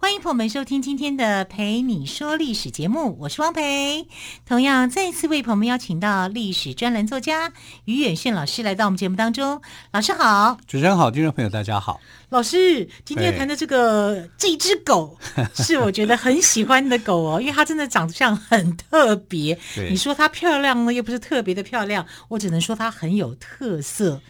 欢迎朋友们收听今天的《陪你说历史》节目，我是汪培。同样再次为朋友们邀请到历史专栏作家于远炫老师来到我们节目当中。老师好，主持人好，听众朋友大家好。老师今天谈的这个这只狗 是我觉得很喜欢的狗哦，因为它真的长相很特别。你说它漂亮呢，又不是特别的漂亮，我只能说它很有特色，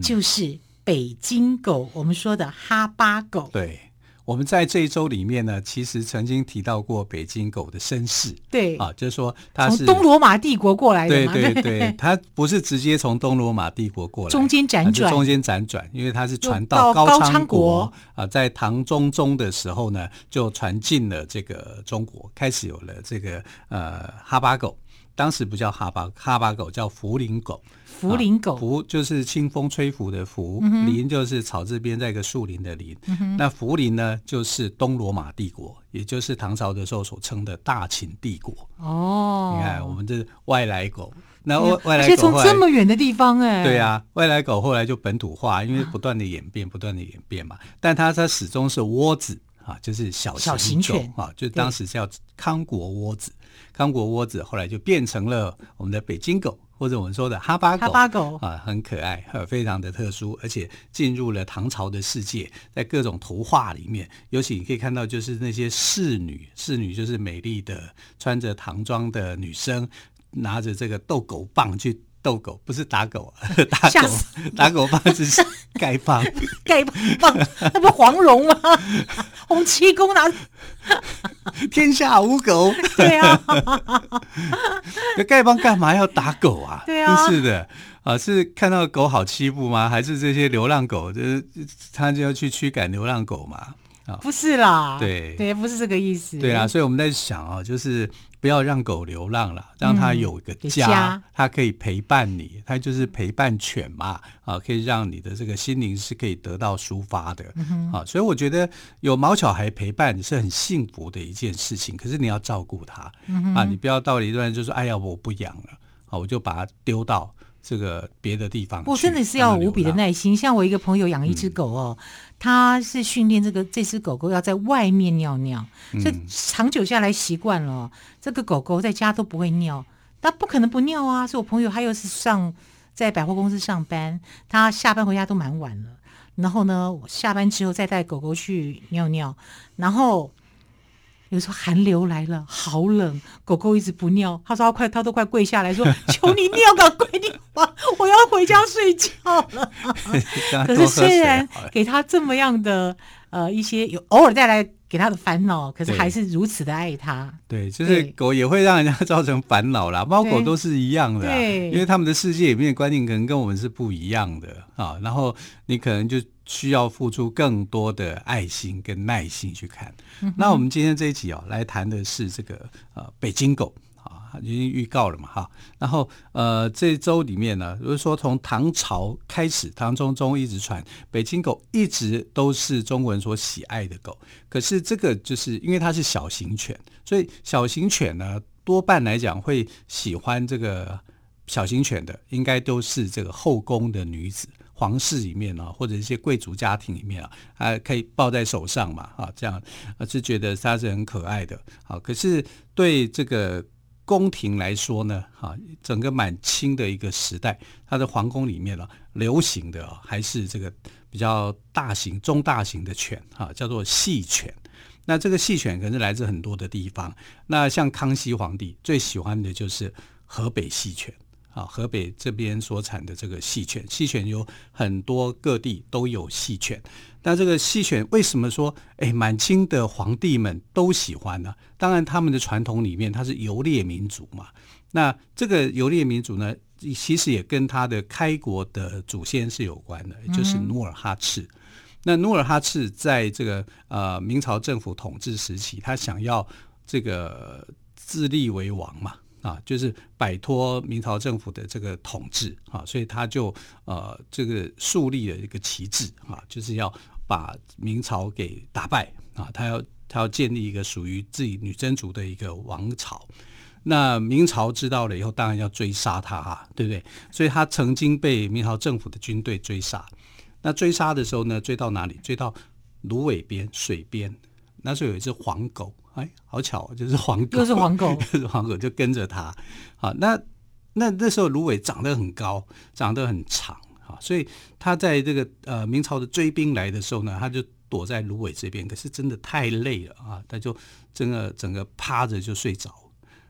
就是北京狗，我们说的哈巴狗。对。我们在这一周里面呢，其实曾经提到过北京狗的身世。对啊，就是说它是从东罗马帝国过来的嘛。对对对，它不是直接从东罗马帝国过来，中间辗转，中间辗转，因为它是传到高昌国啊，在唐中宗的时候呢，就传进了这个中国，开始有了这个呃哈巴狗。当时不叫哈巴哈巴狗，叫福林狗。福林狗，福就是清风吹拂的拂，嗯、临就是草字边在一个树林的林。嗯、那福林呢，就是东罗马帝国，也就是唐朝的时候所称的大秦帝国。哦，你看我们这外来狗，那外外来狗，而且从这么远的地方哎、欸，对啊，外来狗后来就本土化，因为不断的演变，不断的演变嘛。但它它始终是窝子啊，就是小型犬啊，就当时叫康国窝子。康国窝子后来就变成了我们的北京狗，或者我们说的哈巴狗。哈巴狗啊，很可爱，非常的特殊，而且进入了唐朝的世界，在各种图画里面，尤其你可以看到，就是那些侍女，侍女就是美丽的穿着唐装的女生，拿着这个斗狗棒去。斗狗不是打狗啊，打狗打狗棒是丐帮，丐帮那不黄蓉吗？洪七公拿天下无狗，对啊，那丐帮干嘛要打狗啊？对啊，真是的啊，是看到狗好欺负吗？还是这些流浪狗就是他就要去驱赶流浪狗嘛？啊，不是啦，对对，不是这个意思。对啊，所以我们在想啊，就是。不要让狗流浪了，让它有一个家，家它可以陪伴你，它就是陪伴犬嘛，啊，可以让你的这个心灵是可以得到抒发的，嗯、啊，所以我觉得有毛小孩陪伴是很幸福的一件事情。可是你要照顾它，嗯，啊，你不要到了一段就说，哎呀，我不养了，啊，我就把它丢到。这个别的地方，我真的是要无比的耐心。像我一个朋友养一只狗哦，他、嗯、是训练这个这只狗狗要在外面尿尿，这、嗯、长久下来习惯了，这个狗狗在家都不会尿，它不可能不尿啊。所以我朋友他又是上在百货公司上班，他下班回家都蛮晚了，然后呢，我下班之后再带狗狗去尿尿，然后。有时候寒流来了，好冷，狗狗一直不尿。他说他快，他都快跪下来说：“求你尿个鬼地吧，我要回家睡觉了。”可是虽然给他这么样的呃一些有偶尔带来给他的烦恼，可是还是如此的爱他。对，就是狗也会让人家造成烦恼啦，猫狗都是一样的，对，因为他们的世界里面的观念可能跟我们是不一样的啊。然后你可能就。需要付出更多的爱心跟耐心去看。嗯、那我们今天这一集哦，来谈的是这个呃北京狗啊，已经预告了嘛哈。然后呃这周里面呢，如果说从唐朝开始，唐中宗一直传北京狗，一直都是中国人所喜爱的狗。可是这个就是因为它是小型犬，所以小型犬呢多半来讲会喜欢这个小型犬的，应该都是这个后宫的女子。皇室里面啊，或者一些贵族家庭里面啊，还可以抱在手上嘛，啊，这样啊是觉得它是很可爱的。好，可是对这个宫廷来说呢，哈，整个满清的一个时代，它的皇宫里面啊，流行的还是这个比较大型、中大型的犬，哈，叫做细犬。那这个细犬可是来自很多的地方。那像康熙皇帝最喜欢的就是河北细犬。啊，河北这边所产的这个细犬，细犬有很多各地都有细犬。那这个细犬为什么说，哎，满清的皇帝们都喜欢呢？当然，他们的传统里面，它是游猎民族嘛。那这个游猎民族呢，其实也跟他的开国的祖先是有关的，就是努尔哈赤。嗯、那努尔哈赤在这个呃明朝政府统治时期，他想要这个自立为王嘛。啊，就是摆脱明朝政府的这个统治啊，所以他就呃这个树立了一个旗帜啊，就是要把明朝给打败啊，他要他要建立一个属于自己女真族的一个王朝。那明朝知道了以后，当然要追杀他啊，对不对？所以他曾经被明朝政府的军队追杀。那追杀的时候呢，追到哪里？追到芦苇边水边。那时候有一只黄狗，哎，好巧，就是黄狗，又是黄狗，又是黄狗，就跟着他。好，那那那时候芦苇长得很高，长得很长，啊，所以他在这个呃明朝的追兵来的时候呢，他就躲在芦苇这边。可是真的太累了啊，他就整个整个趴着就睡着。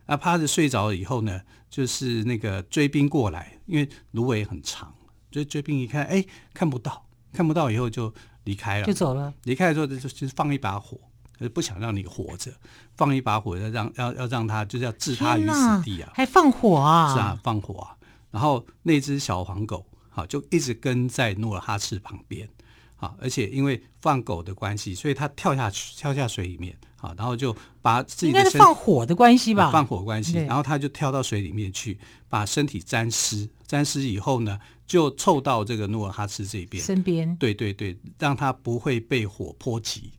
那趴着睡着了以后呢，就是那个追兵过来，因为芦苇很长，所以追兵一看，哎，看不到，看不到以后就离开了，就走了。离开的时候就就是放一把火，就是不想让你活着，放一把火要让要要让他就是要置他于死地啊，还放火啊？是啊，放火啊。然后那只小黄狗，好，就一直跟在努尔哈赤旁边。啊，而且因为放狗的关系，所以他跳下去，跳下水里面，啊，然后就把自己的身体，应该是放火的关系吧？放火关系，然后他就跳到水里面去，把身体沾湿，沾湿以后呢，就凑到这个努尔哈赤这边身边，对对对，让他不会被火波及，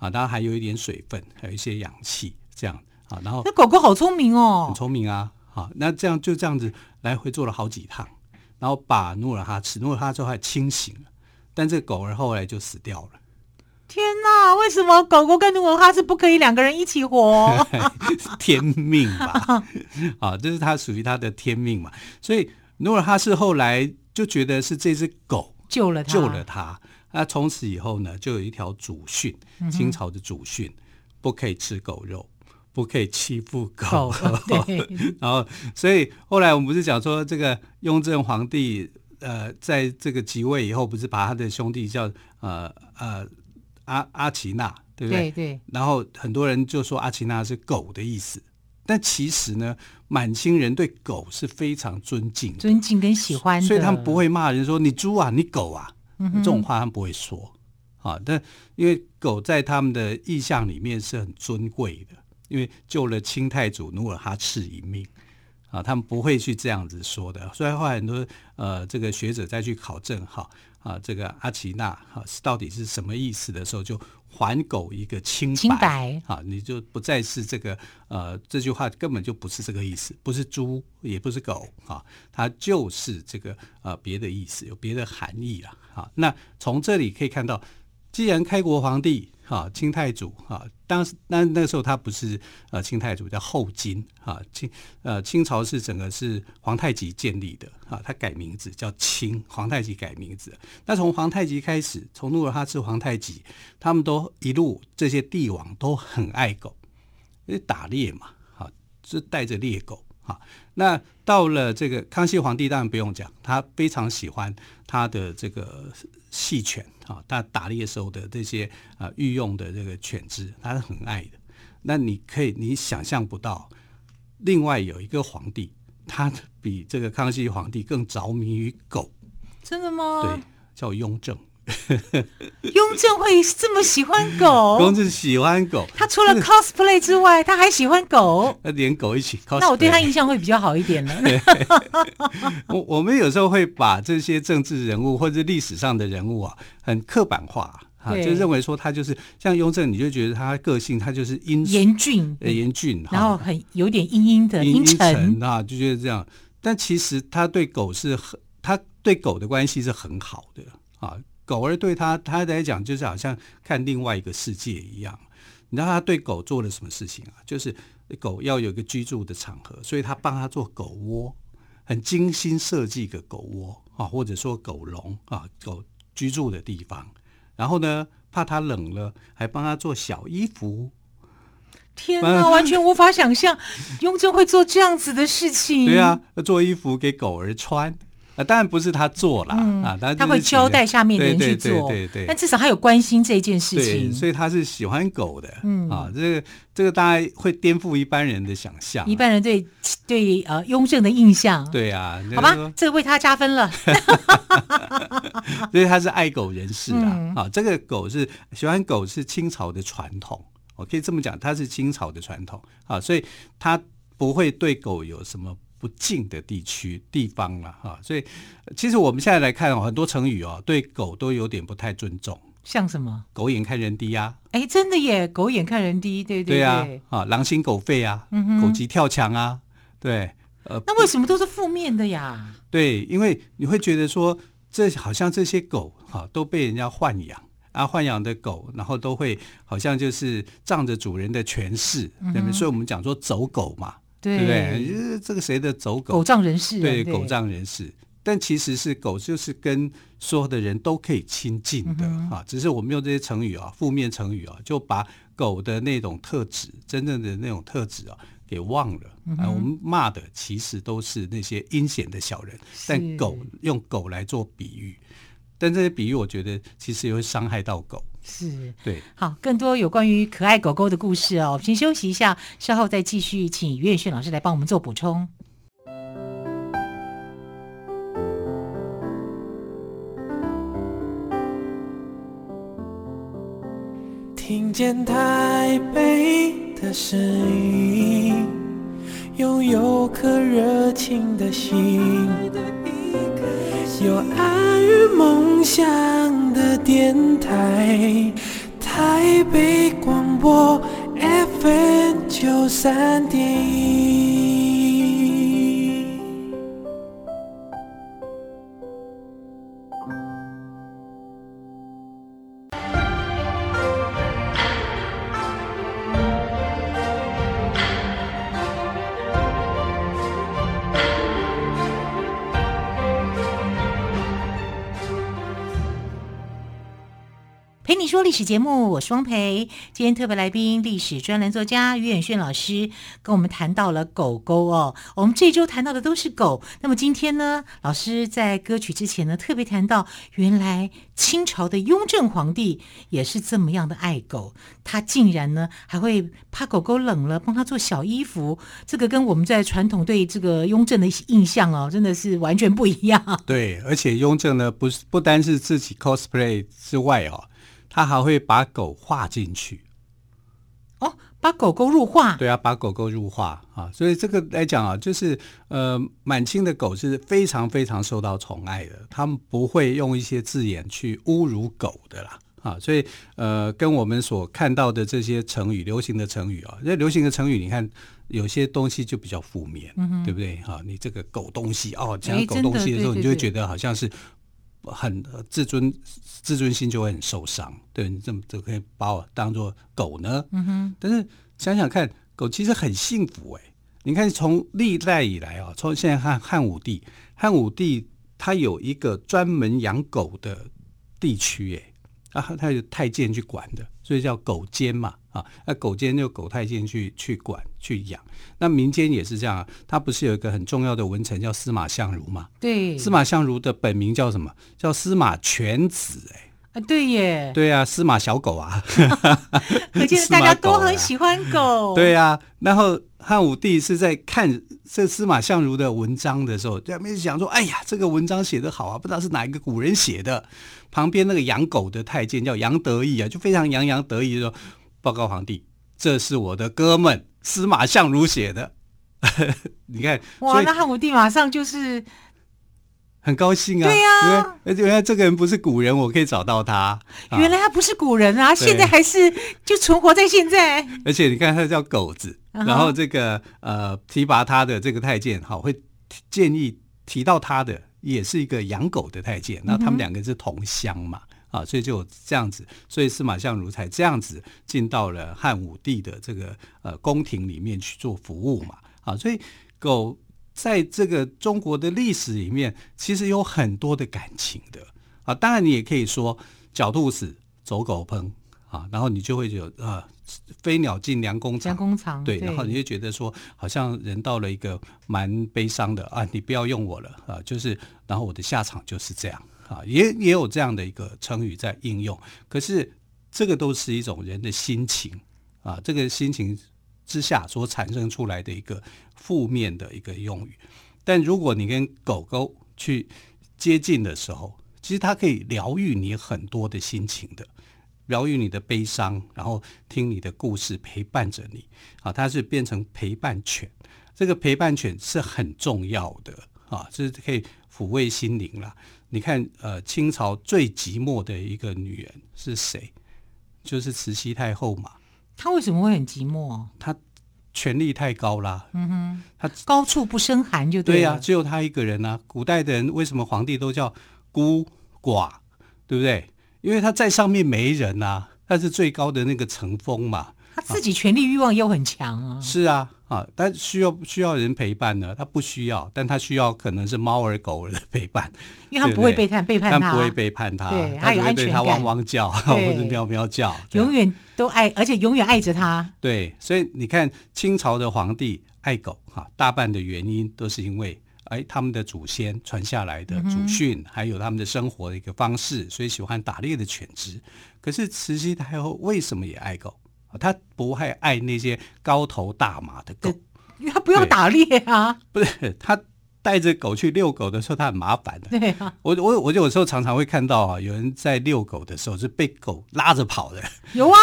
啊，当然还有一点水分，还有一些氧气，这样啊，然后那狗狗好聪明哦，很聪明啊，好，那这样就这样子来回做了好几趟，然后把努尔哈赤，努尔哈赤还清醒了。但这个狗儿后来就死掉了。天哪！为什么狗狗跟努尔哈赤不可以两个人一起活？天命吧，啊，这是它属于它的天命嘛。所以努尔哈赤后来就觉得是这只狗救了他，救了他。那从此以后呢，就有一条祖训，清朝的祖训，不可以吃狗肉，不可以欺负狗。对。然后，所以后来我们不是讲说这个雍正皇帝。呃，在这个即位以后，不是把他的兄弟叫呃呃阿阿奇那，对不对？对对。然后很多人就说阿奇那是狗的意思，但其实呢，满清人对狗是非常尊敬、尊敬跟喜欢的，所以他们不会骂人说你猪啊，你狗啊，嗯、这种话他们不会说啊。但因为狗在他们的意象里面是很尊贵的，因为救了清太祖努尔哈赤一命。啊，他们不会去这样子说的，所以后来很多呃，这个学者再去考证哈啊，这个阿奇纳哈是到底是什么意思的时候，就还狗一个清白，清白啊，你就不再是这个呃，这句话根本就不是这个意思，不是猪，也不是狗啊，它就是这个呃别的意思，有别的含义了啊。那从这里可以看到，既然开国皇帝。啊，清太祖啊，当时那那个时候他不是呃清太祖，叫后金啊，清呃清朝是整个是皇太极建立的啊，他改名字叫清，皇太极改名字。那从皇太极开始，从努尔哈赤、皇太极，他们都一路这些帝王都很爱狗，因为打猎嘛，啊，是带着猎狗啊。那到了这个康熙皇帝，当然不用讲，他非常喜欢他的这个。细犬啊，他打猎时候的这些啊御用的这个犬只，他是很爱的。那你可以，你想象不到，另外有一个皇帝，他比这个康熙皇帝更着迷于狗。真的吗？对，叫雍正。雍正会这么喜欢狗？雍正喜欢狗。他除了 cosplay 之外，他还喜欢狗。他连狗一起 cosplay。那我对他印象会比较好一点了。我我们有时候会把这些政治人物或者历史上的人物啊，很刻板化啊，就认为说他就是像雍正，你就觉得他个性他就是阴严峻，呃严峻，然后很有点阴阴的阴沉啊，就觉得这样。但其实他对狗是很，他对狗的关系是很好的啊。狗儿对他，他来讲就是好像看另外一个世界一样。你知道他对狗做了什么事情啊？就是狗要有一个居住的场合，所以他帮他做狗窝，很精心设计一个狗窝啊，或者说狗笼啊，狗居住的地方。然后呢，怕它冷了，还帮它做小衣服。天 哪，完全无法想象雍正会做这样子的事情。对啊，做衣服给狗儿穿。啊，当然不是他做了、嗯、啊，他会交代下面的人去做，对对对，对，对，但至少他有关心这件事情，所以他是喜欢狗的，嗯。啊，这个这个大概会颠覆一般人的想象，一般人对对呃雍正的印象，对啊，好吧，这个为他加分了 所以他是爱狗人士啊，嗯、啊，这个狗是喜欢狗是清朝的传统，我可以这么讲，它是清朝的传统啊，所以他。不会对狗有什么不敬的地区地方了哈。所以其实我们现在来看哦，很多成语哦，对狗都有点不太尊重。像什么？狗眼看人低呀！哎，真的耶！狗眼看人低，对对对啊！啊，狼心狗肺啊，狗急跳墙啊，对。呃，那为什么都是负面的呀？对，因为你会觉得说，这好像这些狗哈都被人家豢养啊，豢养的狗，然后都会好像就是仗着主人的权势，对不对？所以我们讲说走狗嘛，对不对？这个谁的走狗？狗仗人势，对，狗仗人势。但其实是狗，就是跟所有的人都可以亲近的啊。只是我们用这些成语啊，负面成语啊，就把狗的那种特质，真正的那种特质啊，给忘了。啊，我们骂的其实都是那些阴险的小人。但狗用狗来做比喻，但这些比喻我觉得其实也会伤害到狗。是，对。好，更多有关于可爱狗狗的故事哦，我们先休息一下，稍后再继续，请于远炫老师来帮我们做补充。听见台北的声音，拥有颗热情的心，有爱与梦想的电台，台北广播 FM 九三点说历史节目，我是汪培。今天特别来宾，历史专栏作家于远炫老师跟我们谈到了狗狗哦。我们这周谈到的都是狗。那么今天呢，老师在歌曲之前呢，特别谈到，原来清朝的雍正皇帝也是这么样的爱狗，他竟然呢还会怕狗狗冷了，帮他做小衣服。这个跟我们在传统对这个雍正的印象哦，真的是完全不一样。对，而且雍正呢，不是不单是自己 cosplay 之外哦。他还会把狗画进去，哦，把狗狗入画。对啊，把狗狗入画啊，所以这个来讲啊，就是呃，满清的狗是非常非常受到宠爱的，他们不会用一些字眼去侮辱狗的啦，啊，所以呃，跟我们所看到的这些成语，流行的成语啊，这流行的成语，你看有些东西就比较负面，嗯，对不对？哈、啊，你这个狗东西哦，讲狗东西的时候，你就会觉得好像是。很自尊，自尊心就会很受伤。对，你这么就可以把我当做狗呢？嗯哼。但是想想看，狗其实很幸福哎。你看，从历代以来啊，从现在汉汉武帝，汉武帝他有一个专门养狗的地区哎。啊，他有太监去管的，所以叫狗监嘛。啊，那狗监就狗太监去去管去养。那民间也是这样，他不是有一个很重要的文臣叫司马相如吗？对，司马相如的本名叫什么？叫司马犬子。哎，啊，对耶，对啊，司马小狗啊。可见大家都很喜欢狗。对啊，然后汉武帝是在看这司马相如的文章的时候，在那边想说：“哎呀，这个文章写得好啊，不知道是哪一个古人写的。”旁边那个养狗的太监叫杨得意啊，就非常洋洋得意的说：“报告皇帝，这是我的哥们司马相如写的。”你看，哇，那汉武帝马上就是很高兴啊。对呀，而且原来这个人不是古人，我可以找到他。原来他不是古人啊，现在还是就存活在现在。而且你看，他叫狗子，然后这个呃提拔他的这个太监，好会建议提到他的。也是一个养狗的太监，那他们两个是同乡嘛，嗯、啊，所以就这样子，所以司马相如才这样子进到了汉武帝的这个呃宫廷里面去做服务嘛，啊，所以狗在这个中国的历史里面，其实有很多的感情的啊，当然你也可以说狡兔死，走狗烹。啊，然后你就会有啊，飞鸟尽，良弓藏。良弓藏，对，然后你就觉得说，好像人到了一个蛮悲伤的啊，你不要用我了啊，就是，然后我的下场就是这样啊，也也有这样的一个成语在应用。可是这个都是一种人的心情啊，这个心情之下所产生出来的一个负面的一个用语。但如果你跟狗狗去接近的时候，其实它可以疗愈你很多的心情的。疗愈你的悲伤，然后听你的故事，陪伴着你。啊，它是变成陪伴犬，这个陪伴犬是很重要的啊，这是可以抚慰心灵啦。你看，呃，清朝最寂寞的一个女人是谁？就是慈禧太后嘛。她为什么会很寂寞？她权力太高啦。嗯哼，她高处不胜寒就对。啊，只有她一个人啊。古代的人为什么皇帝都叫孤寡？对不对？因为他在上面没人呐、啊，他是最高的那个层峰嘛。他自己权力欲望又很强啊。是啊，啊，但需要需要人陪伴呢？他不需要，但他需要可能是猫儿狗儿的陪伴，因为他不会背叛背叛他，他不会背叛他，对，他有安全感，他汪汪叫 或者喵喵叫，永远都爱，而且永远爱着他。对，所以你看清朝的皇帝爱狗哈，大半的原因都是因为。哎，他们的祖先传下来的祖训，嗯、还有他们的生活的一个方式，所以喜欢打猎的犬只。可是慈禧太后为什么也爱狗？她不会爱那些高头大马的狗，因为他不用打猎啊。不是他。带着狗去遛狗的时候，他很麻烦的。对啊，我我我有时候常常会看到啊，有人在遛狗的时候是被狗拉着跑的。有啊，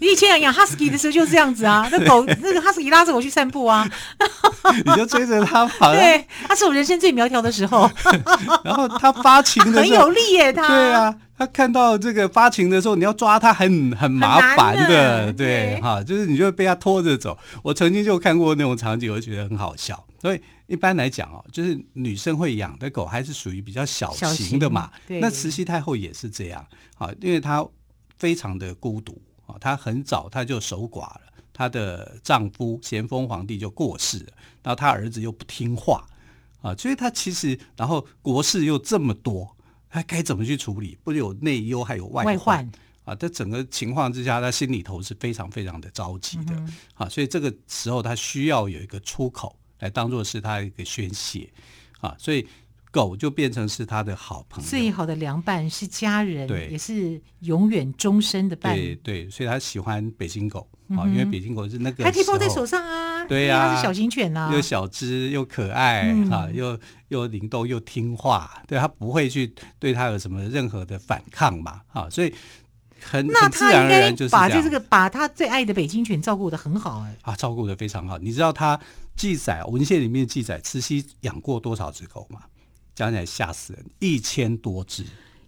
你以前养哈士奇的时候就是这样子啊，那狗那个哈士奇拉着我去散步啊，你就追着它跑。对，他是我人生最苗条的时候。然后他发情的时候很有力耶，他。对啊，他看到这个发情的时候，你要抓他很很麻烦的，的对哈，就是你就会被他拖着走。我曾经就看过那种场景，我觉得很好笑，所以。一般来讲哦，就是女生会养的狗还是属于比较小型的嘛。那慈禧太后也是这样啊，因为她非常的孤独啊，她很早她就守寡了，她的丈夫咸丰皇帝就过世了，然后她儿子又不听话啊，所以她其实然后国事又这么多，她该怎么去处理？不有内忧还有外患啊？在整个情况之下，他心里头是非常非常的着急的啊，所以这个时候他需要有一个出口。来当做是他一个宣泄啊，所以狗就变成是他的好朋友，最好的良伴，是家人，对，也是永远终身的伴侣。对对，所以他喜欢北京狗啊，因为北京狗是那个还可以抱在手上啊，对呀，它是小型犬呐，又小只又可爱啊，又又灵动又听话，对，它不会去对它有什么任何的反抗嘛啊，所以很很自然而然就是把这个把他最爱的北京犬照顾得很好哎啊，照顾的非常好，你知道他。记载文献里面记载，慈禧养过多少只狗吗？讲起来吓死人，一千多只，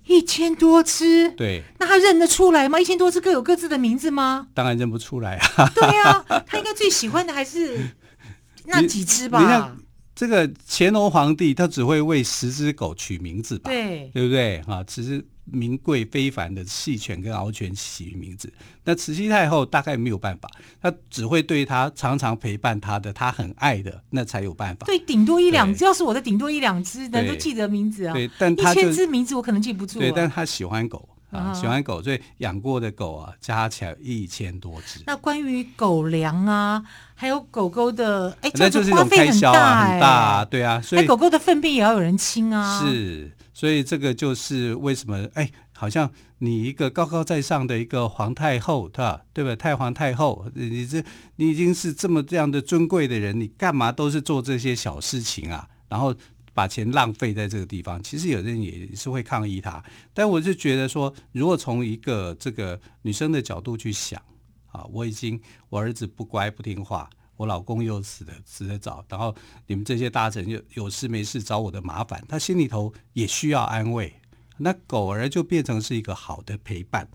一千多只。对，那他认得出来吗？一千多只各有各自的名字吗？当然认不出来啊。对、啊，他应该最喜欢的还是 那几只吧？你看这个乾隆皇帝，他只会为十只狗取名字吧？对，对不对啊？只是。名贵非凡的细犬跟獒犬起名字，那慈禧太后大概没有办法，她只会对她常常陪伴她的，她很爱的，那才有办法。对，顶多一两只，要是我的顶多一两只，能都记得名字啊。对，但他一千只名字我可能记不住。对，但她喜欢狗啊，喜欢狗，所以养过的狗啊，加起来一千多只。那关于狗粮啊，还有狗狗的，哎，那就是一种开销啊，很大，对啊，所以狗狗的粪便也要有人清啊。是。所以这个就是为什么哎，好像你一个高高在上的一个皇太后，对吧？对吧？太皇太后，你这你已经是这么这样的尊贵的人，你干嘛都是做这些小事情啊？然后把钱浪费在这个地方，其实有人也是会抗议他。但我就觉得说，如果从一个这个女生的角度去想啊，我已经我儿子不乖不听话。我老公又死的死的早，然后你们这些大臣又有事没事找我的麻烦，他心里头也需要安慰。那狗儿就变成是一个好的陪伴。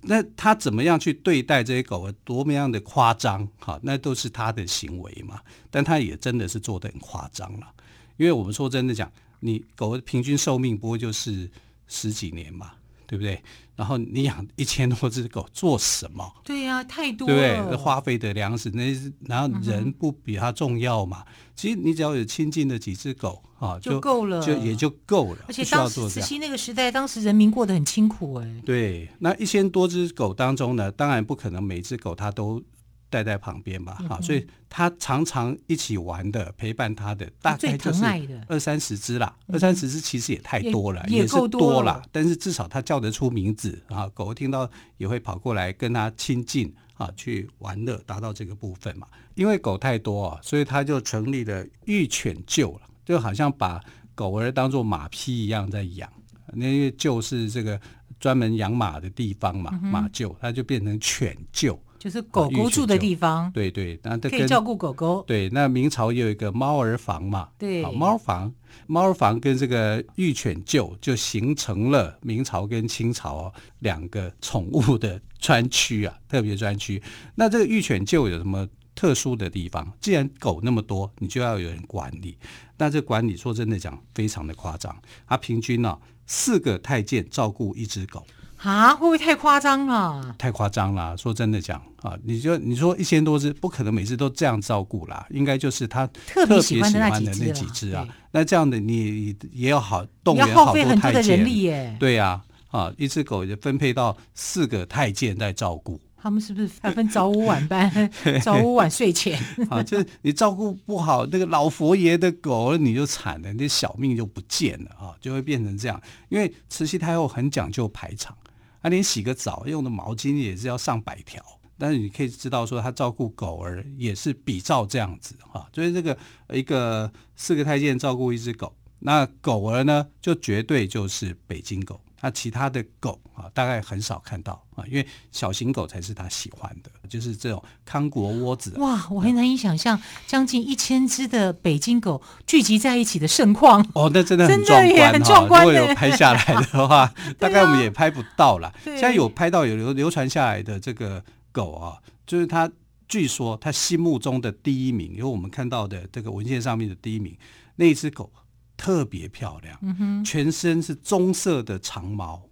那他怎么样去对待这些狗儿，多么样的夸张？哈，那都是他的行为嘛。但他也真的是做得很夸张了，因为我们说真的讲，你狗的平均寿命不过就是十几年嘛。对不对？然后你养一千多只狗做什么？对呀、啊，太多了。对不对？花费的粮食，那然后人不比它重要嘛？嗯、其实你只要有亲近的几只狗啊，就，就够了，就也就够了。而且当时慈禧那个时代，当时人民过得很清苦哎。对，那一千多只狗当中呢，当然不可能每只狗它都。带在旁边吧，哈、嗯，所以他常常一起玩的，陪伴他的大概就是二三十只啦。二三十只其实也太多了，也，也是多了。但是至少他叫得出名字啊，狗听到也会跑过来跟他亲近啊，去玩乐，达到这个部分嘛。因为狗太多啊，所以他就成立了御犬厩了，就好像把狗儿当做马匹一样在养。那厩是这个专门养马的地方嘛，马厩，它就变成犬厩。就是狗狗住的地方。对对，那可以照顾狗狗。对，那明朝也有一个猫儿房嘛。对，猫房，猫儿房跟这个御犬厩就形成了明朝跟清朝两个宠物的专区啊，特别专区。那这个御犬厩有什么特殊的地方？既然狗那么多，你就要有人管理。那这管理说真的讲，非常的夸张。它平均呢、啊，四个太监照顾一只狗。啊，会不会太夸张了？太夸张了！说真的讲啊，你就你说一千多只，不可能每次都这样照顾啦，应该就是他特别喜欢的那几只啊。那这样的你也要好动员好多太监，对呀，啊，一只狗就分配到四个太监在照顾。他们是不是还分早午晚班？早午晚睡前啊，就是你照顾不好那个老佛爷的狗，你就惨了，你小命就不见了啊，就会变成这样。因为慈禧太后很讲究排场。他连洗个澡用的毛巾也是要上百条，但是你可以知道说他照顾狗儿也是比照这样子哈，所以这个一个四个太监照顾一只狗，那狗儿呢就绝对就是北京狗。那其他的狗啊，大概很少看到啊，因为小型狗才是他喜欢的，就是这种康国窝子。哇，我很难以想象将近一千只的北京狗聚集在一起的盛况。哦，那真的很 壮观，很壮观。如果有拍下来的话，大概我们也拍不到了。现在有拍到有流流传下来的这个狗啊，就是他据说他心目中的第一名，因为我们看到的这个文献上面的第一名，那一只狗。特别漂亮，全身是棕色的长毛，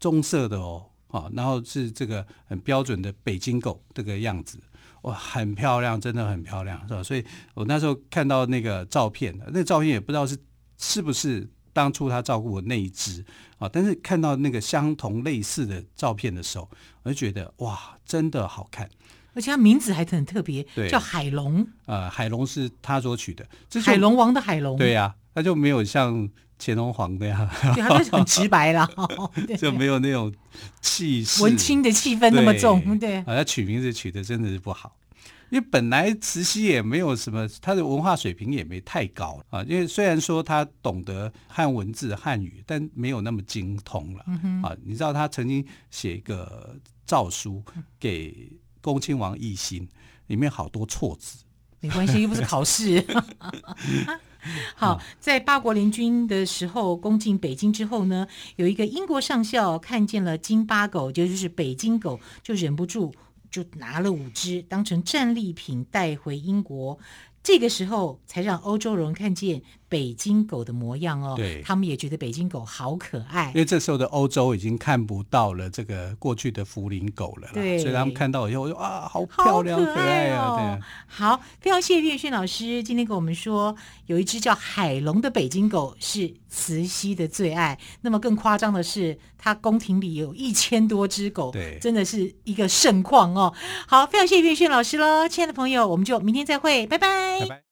棕色的哦，啊，然后是这个很标准的北京狗这个样子，哇，很漂亮，真的很漂亮，是吧？所以我那时候看到那个照片，那个照片也不知道是是不是当初他照顾的那一只啊，但是看到那个相同类似的照片的时候，我就觉得哇，真的好看，而且它名字还很特别，叫海龙，呃，海龙是他所取的，海龙王的海龙，对呀、啊。他就没有像乾隆皇那样，对，他就很直白了，就没有那种气势、文青的气氛那么重，对。啊，他取名字取的真的是不好，因为本来慈禧也没有什么，他的文化水平也没太高啊。因为虽然说他懂得汉文字、汉语，但没有那么精通了。啊，你知道他曾经写一个诏书给恭亲王奕欣，里面好多错字。没关系，又不是考试。好，在八国联军的时候攻进北京之后呢，有一个英国上校看见了京巴狗，就是北京狗，就忍不住就拿了五只当成战利品带回英国。这个时候才让欧洲人看见北京狗的模样哦，对，他们也觉得北京狗好可爱。因为这时候的欧洲已经看不到了这个过去的福林狗了，对，所以他们看到以后就啊，好漂亮，可爱哦。对，好，非常谢谢岳轩老师今天跟我们说，有一只叫海龙的北京狗是慈禧的最爱。那么更夸张的是，他宫廷里有一千多只狗，对，真的是一个盛况哦。好，非常谢谢岳轩老师喽，亲爱的朋友，我们就明天再会，拜拜。拜拜。